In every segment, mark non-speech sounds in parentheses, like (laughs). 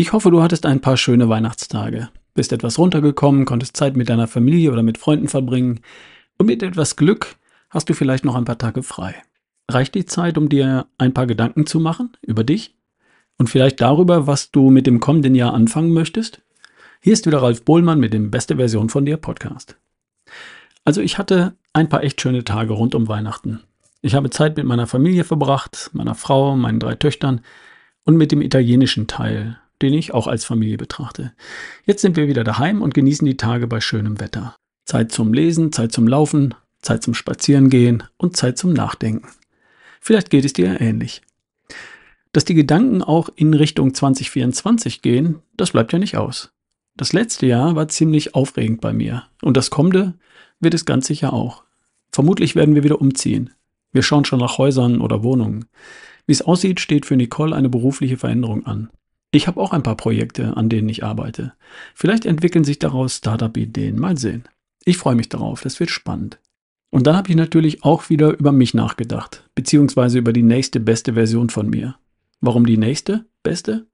Ich hoffe, du hattest ein paar schöne Weihnachtstage, bist etwas runtergekommen, konntest Zeit mit deiner Familie oder mit Freunden verbringen und mit etwas Glück hast du vielleicht noch ein paar Tage frei. Reicht die Zeit, um dir ein paar Gedanken zu machen über dich und vielleicht darüber, was du mit dem kommenden Jahr anfangen möchtest? Hier ist wieder Ralf Bohlmann mit dem Beste Version von dir Podcast. Also ich hatte ein paar echt schöne Tage rund um Weihnachten. Ich habe Zeit mit meiner Familie verbracht, meiner Frau, meinen drei Töchtern und mit dem italienischen Teil, den ich auch als Familie betrachte. Jetzt sind wir wieder daheim und genießen die Tage bei schönem Wetter. Zeit zum Lesen, Zeit zum Laufen, Zeit zum Spazierengehen und Zeit zum Nachdenken. Vielleicht geht es dir ähnlich. Dass die Gedanken auch in Richtung 2024 gehen, das bleibt ja nicht aus. Das letzte Jahr war ziemlich aufregend bei mir und das kommende wird es ganz sicher auch. Vermutlich werden wir wieder umziehen. Wir schauen schon nach Häusern oder Wohnungen. Wie es aussieht, steht für Nicole eine berufliche Veränderung an. Ich habe auch ein paar Projekte, an denen ich arbeite. Vielleicht entwickeln sich daraus Startup-Ideen. Mal sehen. Ich freue mich darauf, das wird spannend. Und dann habe ich natürlich auch wieder über mich nachgedacht, beziehungsweise über die nächste beste Version von mir. Warum die nächste beste?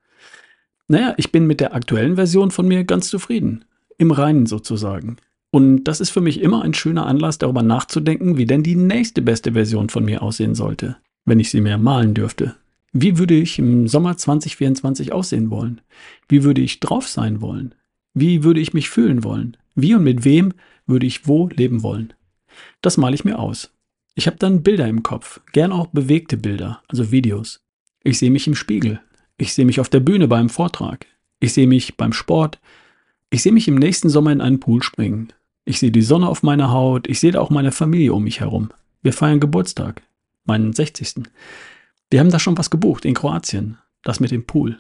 Naja, ich bin mit der aktuellen Version von mir ganz zufrieden. Im Reinen sozusagen. Und das ist für mich immer ein schöner Anlass, darüber nachzudenken, wie denn die nächste beste Version von mir aussehen sollte, wenn ich sie mir malen dürfte. Wie würde ich im Sommer 2024 aussehen wollen? Wie würde ich drauf sein wollen? Wie würde ich mich fühlen wollen? Wie und mit wem würde ich wo leben wollen? Das male ich mir aus. Ich habe dann Bilder im Kopf, gern auch bewegte Bilder, also Videos. Ich sehe mich im Spiegel, ich sehe mich auf der Bühne beim Vortrag. Ich sehe mich beim Sport. Ich sehe mich im nächsten Sommer in einen Pool springen. Ich sehe die Sonne auf meiner Haut. Ich sehe auch meine Familie um mich herum. Wir feiern Geburtstag. Meinen 60. Wir haben da schon was gebucht in Kroatien. Das mit dem Pool.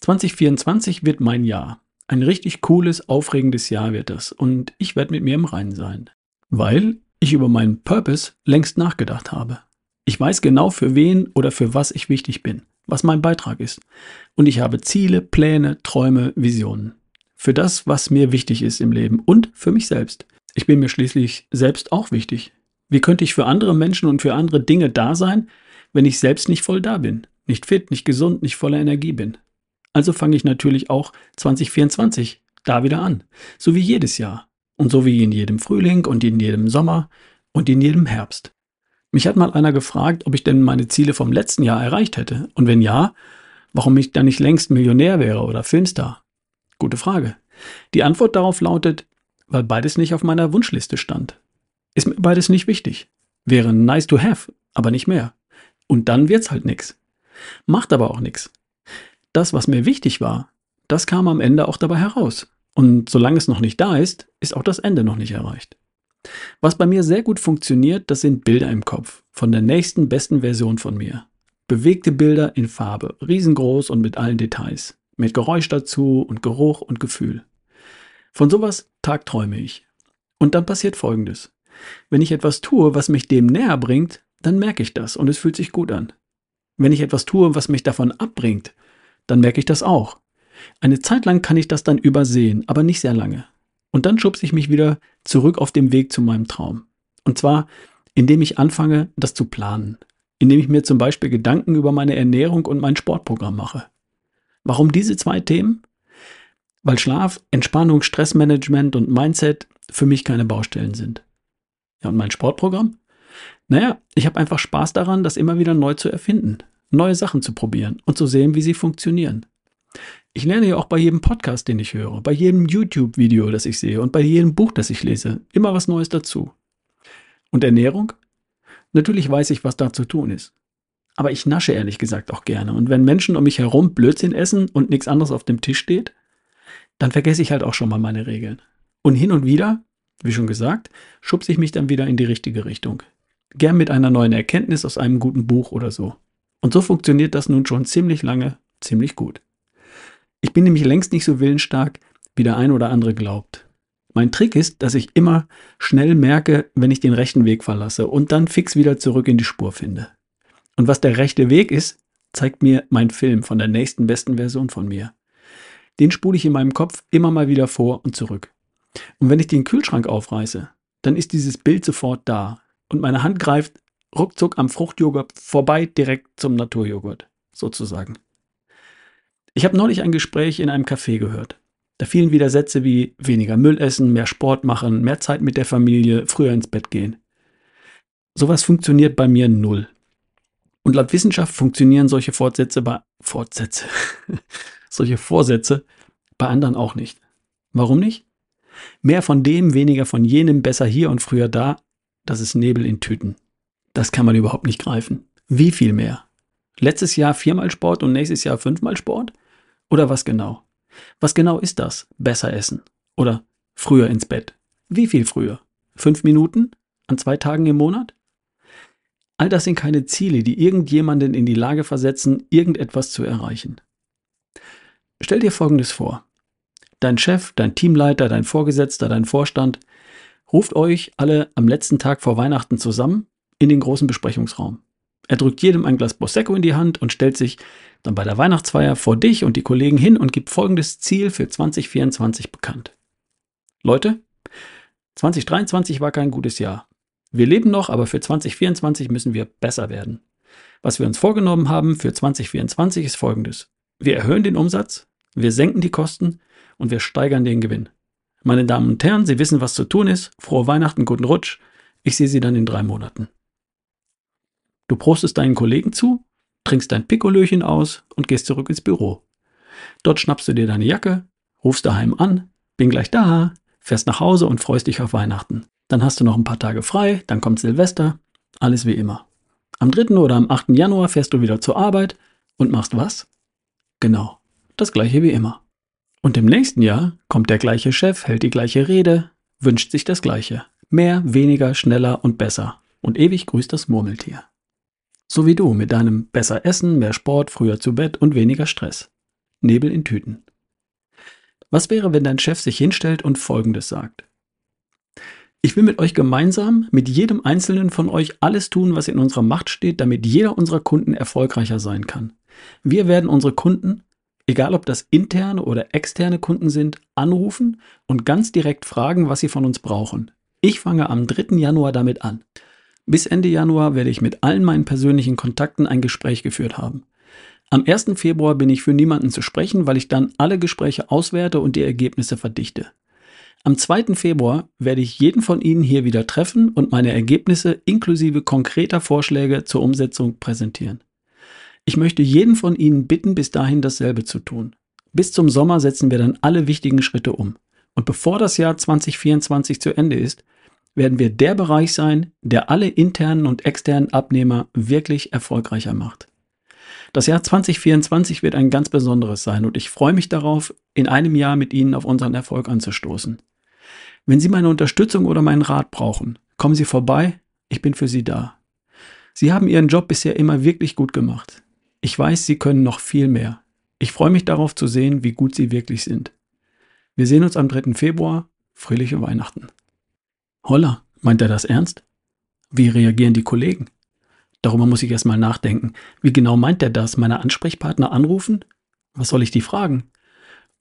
2024 wird mein Jahr. Ein richtig cooles, aufregendes Jahr wird das. Und ich werde mit mir im Reinen sein. Weil ich über meinen Purpose längst nachgedacht habe. Ich weiß genau, für wen oder für was ich wichtig bin was mein Beitrag ist. Und ich habe Ziele, Pläne, Träume, Visionen. Für das, was mir wichtig ist im Leben und für mich selbst. Ich bin mir schließlich selbst auch wichtig. Wie könnte ich für andere Menschen und für andere Dinge da sein, wenn ich selbst nicht voll da bin, nicht fit, nicht gesund, nicht voller Energie bin? Also fange ich natürlich auch 2024 da wieder an, so wie jedes Jahr und so wie in jedem Frühling und in jedem Sommer und in jedem Herbst. Mich hat mal einer gefragt, ob ich denn meine Ziele vom letzten Jahr erreicht hätte. Und wenn ja, warum ich dann nicht längst Millionär wäre oder Filmstar? Gute Frage. Die Antwort darauf lautet, weil beides nicht auf meiner Wunschliste stand. Ist mir beides nicht wichtig. Wäre nice to have, aber nicht mehr. Und dann wird's halt nix. Macht aber auch nix. Das, was mir wichtig war, das kam am Ende auch dabei heraus. Und solange es noch nicht da ist, ist auch das Ende noch nicht erreicht. Was bei mir sehr gut funktioniert, das sind Bilder im Kopf von der nächsten besten Version von mir. Bewegte Bilder in Farbe, riesengroß und mit allen Details, mit Geräusch dazu und Geruch und Gefühl. Von sowas tagträume ich. Und dann passiert Folgendes. Wenn ich etwas tue, was mich dem näher bringt, dann merke ich das und es fühlt sich gut an. Wenn ich etwas tue, was mich davon abbringt, dann merke ich das auch. Eine Zeit lang kann ich das dann übersehen, aber nicht sehr lange. Und dann schubse ich mich wieder zurück auf dem Weg zu meinem Traum. Und zwar, indem ich anfange, das zu planen. Indem ich mir zum Beispiel Gedanken über meine Ernährung und mein Sportprogramm mache. Warum diese zwei Themen? Weil Schlaf, Entspannung, Stressmanagement und Mindset für mich keine Baustellen sind. Ja, und mein Sportprogramm? Naja, ich habe einfach Spaß daran, das immer wieder neu zu erfinden, neue Sachen zu probieren und zu sehen, wie sie funktionieren. Ich lerne ja auch bei jedem Podcast, den ich höre, bei jedem YouTube-Video, das ich sehe und bei jedem Buch, das ich lese, immer was Neues dazu. Und Ernährung? Natürlich weiß ich, was da zu tun ist. Aber ich nasche ehrlich gesagt auch gerne. Und wenn Menschen um mich herum Blödsinn essen und nichts anderes auf dem Tisch steht, dann vergesse ich halt auch schon mal meine Regeln. Und hin und wieder, wie schon gesagt, schubse ich mich dann wieder in die richtige Richtung. Gern mit einer neuen Erkenntnis aus einem guten Buch oder so. Und so funktioniert das nun schon ziemlich lange, ziemlich gut. Ich bin nämlich längst nicht so willensstark, wie der ein oder andere glaubt. Mein Trick ist, dass ich immer schnell merke, wenn ich den rechten Weg verlasse und dann fix wieder zurück in die Spur finde. Und was der rechte Weg ist, zeigt mir mein Film von der nächsten besten Version von mir. Den spule ich in meinem Kopf immer mal wieder vor und zurück. Und wenn ich den Kühlschrank aufreiße, dann ist dieses Bild sofort da und meine Hand greift ruckzuck am Fruchtjoghurt vorbei direkt zum Naturjoghurt, sozusagen. Ich habe neulich ein Gespräch in einem Café gehört. Da fielen wieder Sätze wie weniger Müll essen, mehr Sport machen, mehr Zeit mit der Familie, früher ins Bett gehen. Sowas funktioniert bei mir null. Und laut Wissenschaft funktionieren solche Fortsätze bei Fortsätze, (laughs) solche Vorsätze bei anderen auch nicht. Warum nicht? Mehr von dem, weniger von jenem, besser hier und früher da, das ist Nebel in Tüten. Das kann man überhaupt nicht greifen. Wie viel mehr? Letztes Jahr viermal Sport und nächstes Jahr fünfmal Sport? Oder was genau? Was genau ist das? Besser essen. Oder früher ins Bett. Wie viel früher? Fünf Minuten? An zwei Tagen im Monat? All das sind keine Ziele, die irgendjemanden in die Lage versetzen, irgendetwas zu erreichen. Stell dir Folgendes vor. Dein Chef, dein Teamleiter, dein Vorgesetzter, dein Vorstand ruft euch alle am letzten Tag vor Weihnachten zusammen in den großen Besprechungsraum. Er drückt jedem ein Glas Prosecco in die Hand und stellt sich dann bei der Weihnachtsfeier vor dich und die Kollegen hin und gibt folgendes Ziel für 2024 bekannt. Leute, 2023 war kein gutes Jahr. Wir leben noch, aber für 2024 müssen wir besser werden. Was wir uns vorgenommen haben für 2024 ist folgendes. Wir erhöhen den Umsatz, wir senken die Kosten und wir steigern den Gewinn. Meine Damen und Herren, Sie wissen, was zu tun ist. Frohe Weihnachten, guten Rutsch. Ich sehe Sie dann in drei Monaten. Du prostest deinen Kollegen zu, trinkst dein Pikolöchen aus und gehst zurück ins Büro. Dort schnappst du dir deine Jacke, rufst daheim an, bin gleich da, fährst nach Hause und freust dich auf Weihnachten. Dann hast du noch ein paar Tage frei, dann kommt Silvester, alles wie immer. Am 3. oder am 8. Januar fährst du wieder zur Arbeit und machst was? Genau, das gleiche wie immer. Und im nächsten Jahr kommt der gleiche Chef, hält die gleiche Rede, wünscht sich das gleiche. Mehr, weniger, schneller und besser. Und ewig grüßt das Murmeltier. So wie du mit deinem besser Essen, mehr Sport, früher zu Bett und weniger Stress. Nebel in Tüten. Was wäre, wenn dein Chef sich hinstellt und Folgendes sagt? Ich will mit euch gemeinsam, mit jedem einzelnen von euch alles tun, was in unserer Macht steht, damit jeder unserer Kunden erfolgreicher sein kann. Wir werden unsere Kunden, egal ob das interne oder externe Kunden sind, anrufen und ganz direkt fragen, was sie von uns brauchen. Ich fange am 3. Januar damit an. Bis Ende Januar werde ich mit allen meinen persönlichen Kontakten ein Gespräch geführt haben. Am 1. Februar bin ich für niemanden zu sprechen, weil ich dann alle Gespräche auswerte und die Ergebnisse verdichte. Am 2. Februar werde ich jeden von Ihnen hier wieder treffen und meine Ergebnisse inklusive konkreter Vorschläge zur Umsetzung präsentieren. Ich möchte jeden von Ihnen bitten, bis dahin dasselbe zu tun. Bis zum Sommer setzen wir dann alle wichtigen Schritte um. Und bevor das Jahr 2024 zu Ende ist, werden wir der Bereich sein, der alle internen und externen Abnehmer wirklich erfolgreicher macht. Das Jahr 2024 wird ein ganz besonderes sein und ich freue mich darauf, in einem Jahr mit Ihnen auf unseren Erfolg anzustoßen. Wenn Sie meine Unterstützung oder meinen Rat brauchen, kommen Sie vorbei, ich bin für Sie da. Sie haben Ihren Job bisher immer wirklich gut gemacht. Ich weiß, Sie können noch viel mehr. Ich freue mich darauf zu sehen, wie gut Sie wirklich sind. Wir sehen uns am 3. Februar. Fröhliche Weihnachten. Holla, meint er das ernst? Wie reagieren die Kollegen? Darüber muss ich erstmal nachdenken. Wie genau meint er das? Meine Ansprechpartner anrufen? Was soll ich die fragen?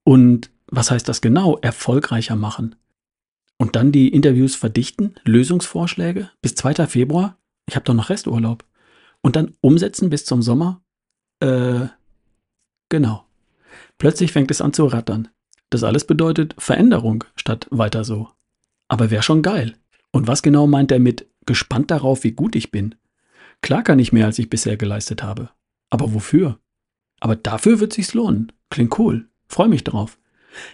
Und was heißt das genau? Erfolgreicher machen. Und dann die Interviews verdichten? Lösungsvorschläge? Bis 2. Februar? Ich habe doch noch Resturlaub. Und dann umsetzen bis zum Sommer? Äh, genau. Plötzlich fängt es an zu rattern. Das alles bedeutet Veränderung statt weiter so. Aber wäre schon geil. Und was genau meint er mit gespannt darauf, wie gut ich bin? Klar kann ich mehr, als ich bisher geleistet habe. Aber wofür? Aber dafür wird sich's lohnen. Klingt cool. Freu mich drauf.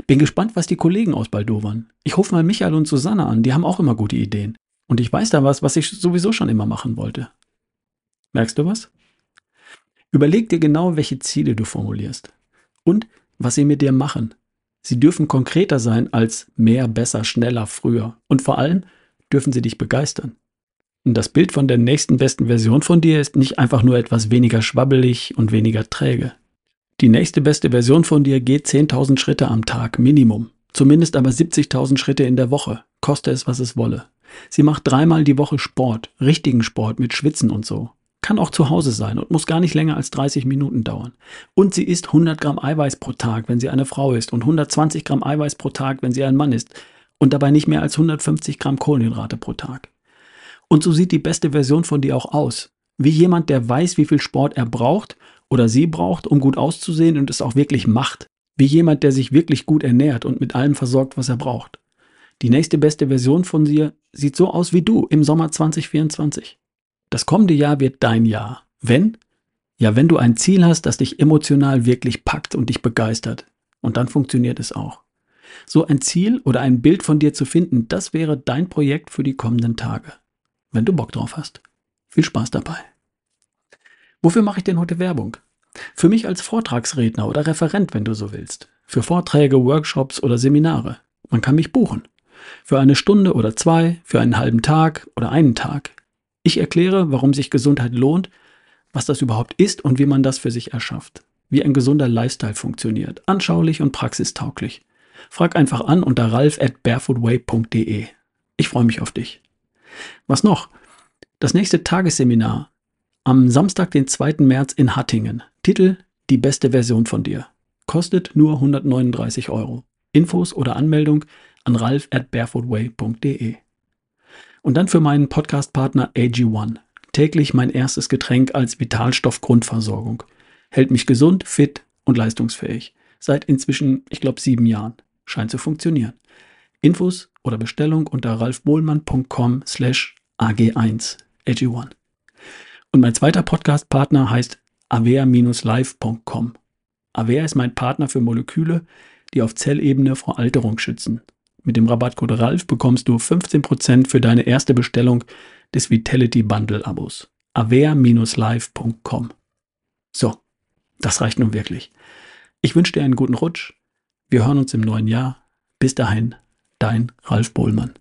Bin gespannt, was die Kollegen ausbaldowern. Ich rufe mal Michael und Susanne an, die haben auch immer gute Ideen. Und ich weiß da was, was ich sowieso schon immer machen wollte. Merkst du was? Überleg dir genau, welche Ziele du formulierst. Und was sie mit dir machen. Sie dürfen konkreter sein als mehr, besser, schneller, früher. Und vor allem dürfen sie dich begeistern. Und das Bild von der nächsten besten Version von dir ist nicht einfach nur etwas weniger schwabbelig und weniger träge. Die nächste beste Version von dir geht 10.000 Schritte am Tag, Minimum. Zumindest aber 70.000 Schritte in der Woche, koste es, was es wolle. Sie macht dreimal die Woche Sport, richtigen Sport mit Schwitzen und so kann auch zu Hause sein und muss gar nicht länger als 30 Minuten dauern. Und sie isst 100 Gramm Eiweiß pro Tag, wenn sie eine Frau ist, und 120 Gramm Eiweiß pro Tag, wenn sie ein Mann ist, und dabei nicht mehr als 150 Gramm Kohlenhydrate pro Tag. Und so sieht die beste Version von dir auch aus. Wie jemand, der weiß, wie viel Sport er braucht oder sie braucht, um gut auszusehen und es auch wirklich macht. Wie jemand, der sich wirklich gut ernährt und mit allem versorgt, was er braucht. Die nächste beste Version von dir sieht so aus wie du im Sommer 2024. Das kommende Jahr wird dein Jahr. Wenn? Ja, wenn du ein Ziel hast, das dich emotional wirklich packt und dich begeistert. Und dann funktioniert es auch. So ein Ziel oder ein Bild von dir zu finden, das wäre dein Projekt für die kommenden Tage. Wenn du Bock drauf hast. Viel Spaß dabei. Wofür mache ich denn heute Werbung? Für mich als Vortragsredner oder Referent, wenn du so willst. Für Vorträge, Workshops oder Seminare. Man kann mich buchen. Für eine Stunde oder zwei, für einen halben Tag oder einen Tag. Ich erkläre, warum sich Gesundheit lohnt, was das überhaupt ist und wie man das für sich erschafft. Wie ein gesunder Lifestyle funktioniert. Anschaulich und praxistauglich. Frag einfach an unter ralf at barefootway.de. Ich freue mich auf dich. Was noch? Das nächste Tagesseminar am Samstag, den 2. März in Hattingen. Titel Die beste Version von dir. Kostet nur 139 Euro. Infos oder Anmeldung an ralf at barefootway.de. Und dann für meinen Podcastpartner AG1. Täglich mein erstes Getränk als Vitalstoffgrundversorgung. Hält mich gesund, fit und leistungsfähig. Seit inzwischen, ich glaube, sieben Jahren. Scheint zu funktionieren. Infos oder Bestellung unter ralfbohlmann.com slash ag1 ag1. Und mein zweiter Podcastpartner heißt avea-live.com. Avea ist mein Partner für Moleküle, die auf Zellebene vor Alterung schützen. Mit dem Rabattcode RALF bekommst du 15% für deine erste Bestellung des Vitality Bundle Abos. avea-live.com. So, das reicht nun wirklich. Ich wünsche dir einen guten Rutsch. Wir hören uns im neuen Jahr. Bis dahin, dein Ralf Bohlmann.